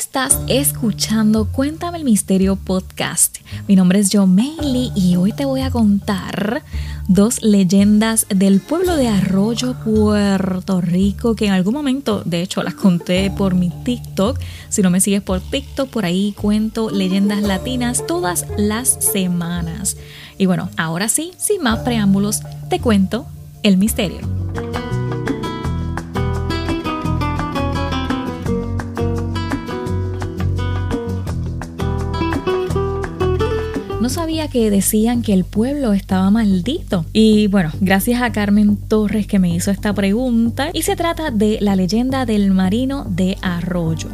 Estás escuchando Cuéntame el Misterio Podcast. Mi nombre es Joe Mailey y hoy te voy a contar dos leyendas del pueblo de Arroyo, Puerto Rico, que en algún momento, de hecho, las conté por mi TikTok. Si no me sigues por TikTok, por ahí cuento leyendas latinas todas las semanas. Y bueno, ahora sí, sin más preámbulos, te cuento el misterio. Sabía que decían que el pueblo estaba maldito. Y bueno, gracias a Carmen Torres que me hizo esta pregunta. Y se trata de la leyenda del marino de Arroyo.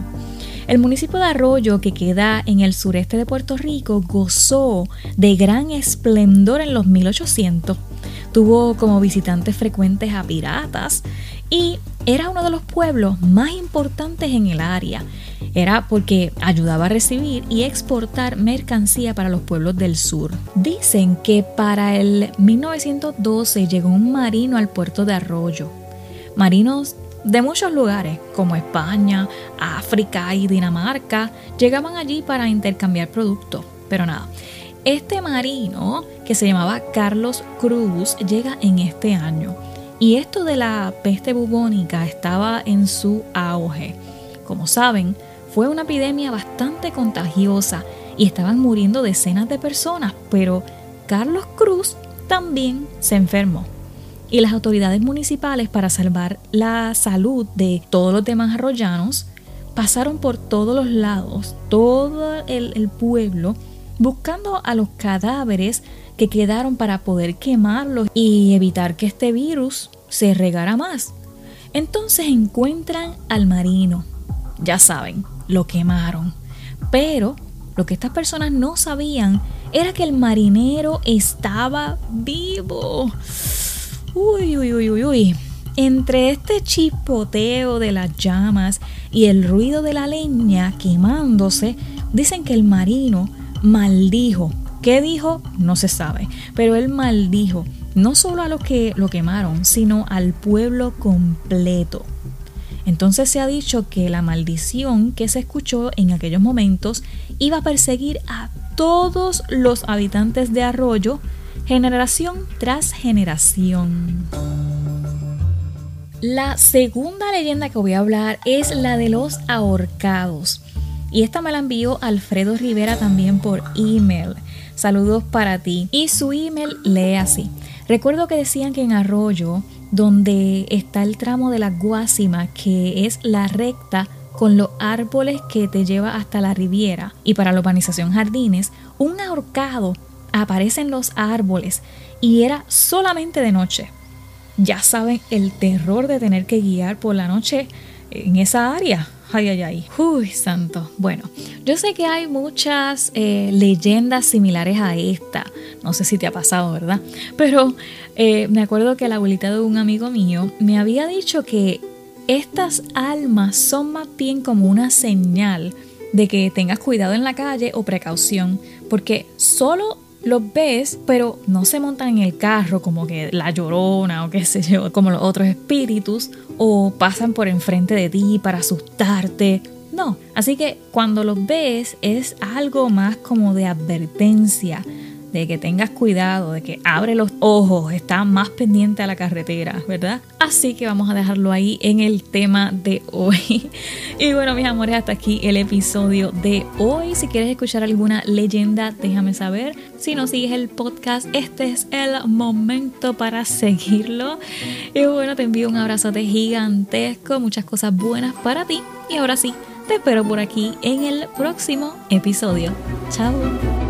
El municipio de Arroyo, que queda en el sureste de Puerto Rico, gozó de gran esplendor en los 1800. Tuvo como visitantes frecuentes a piratas y era uno de los pueblos más importantes en el área. Era porque ayudaba a recibir y exportar mercancía para los pueblos del sur. Dicen que para el 1912 llegó un marino al puerto de Arroyo. Marinos de muchos lugares, como España, África y Dinamarca, llegaban allí para intercambiar productos. Pero nada, este marino, que se llamaba Carlos Cruz, llega en este año y esto de la peste bubónica estaba en su auge. Como saben, fue una epidemia bastante contagiosa y estaban muriendo decenas de personas, pero Carlos Cruz también se enfermó. Y las autoridades municipales para salvar la salud de todos los demás arroyanos pasaron por todos los lados, todo el, pueblo, buscando a los cadáveres que quedaron para poder quemarlos y evitar que este virus se regara más. Entonces encuentran al marino. Ya saben, lo quemaron. Pero lo que estas personas no sabían era que el marinero estaba vivo. Uy, uy, uy, uy, uy. Entre este chispoteo de las llamas y el ruido de la leña quemándose, dicen que el marino maldijo ¿Qué dijo? No se sabe, pero él maldijo no solo a los que lo quemaron, sino al pueblo completo. Entonces se ha dicho que la maldición que se escuchó en aquellos momentos iba a perseguir a todos los habitantes de Arroyo, generación tras generación. La segunda leyenda que voy a hablar es la de los ahorcados. Y esta me la envió Alfredo Rivera también por email. Saludos para ti. Y su email lee así. Recuerdo que decían que en Arroyo, donde está el tramo de la Guásima, que es la recta con los árboles que te lleva hasta la Riviera, y para la urbanización Jardines, un ahorcado aparece en los árboles y era solamente de noche. Ya saben el terror de tener que guiar por la noche en esa área. Ay, ay, ay. Uy, santo. Bueno, yo sé que hay muchas eh, leyendas similares a esta. No sé si te ha pasado, ¿verdad? Pero eh, me acuerdo que la abuelita de un amigo mío me había dicho que estas almas son más bien como una señal de que tengas cuidado en la calle o precaución, porque solo los ves, pero no se montan en el carro como que la llorona o qué sé yo, como los otros espíritus, o pasan por enfrente de ti para asustarte. No, así que cuando los ves es algo más como de advertencia, de que tengas cuidado, de que abre los ojos, está más pendiente a la carretera, ¿verdad? Así que vamos a dejarlo ahí en el tema de hoy. Y bueno, mis amores, hasta aquí el episodio de hoy. Si quieres escuchar alguna leyenda, déjame saber. Si no sigues el podcast, este es el momento para seguirlo. Y bueno, te envío un abrazote gigantesco, muchas cosas buenas para ti. Y ahora sí, te espero por aquí en el próximo episodio. Chao.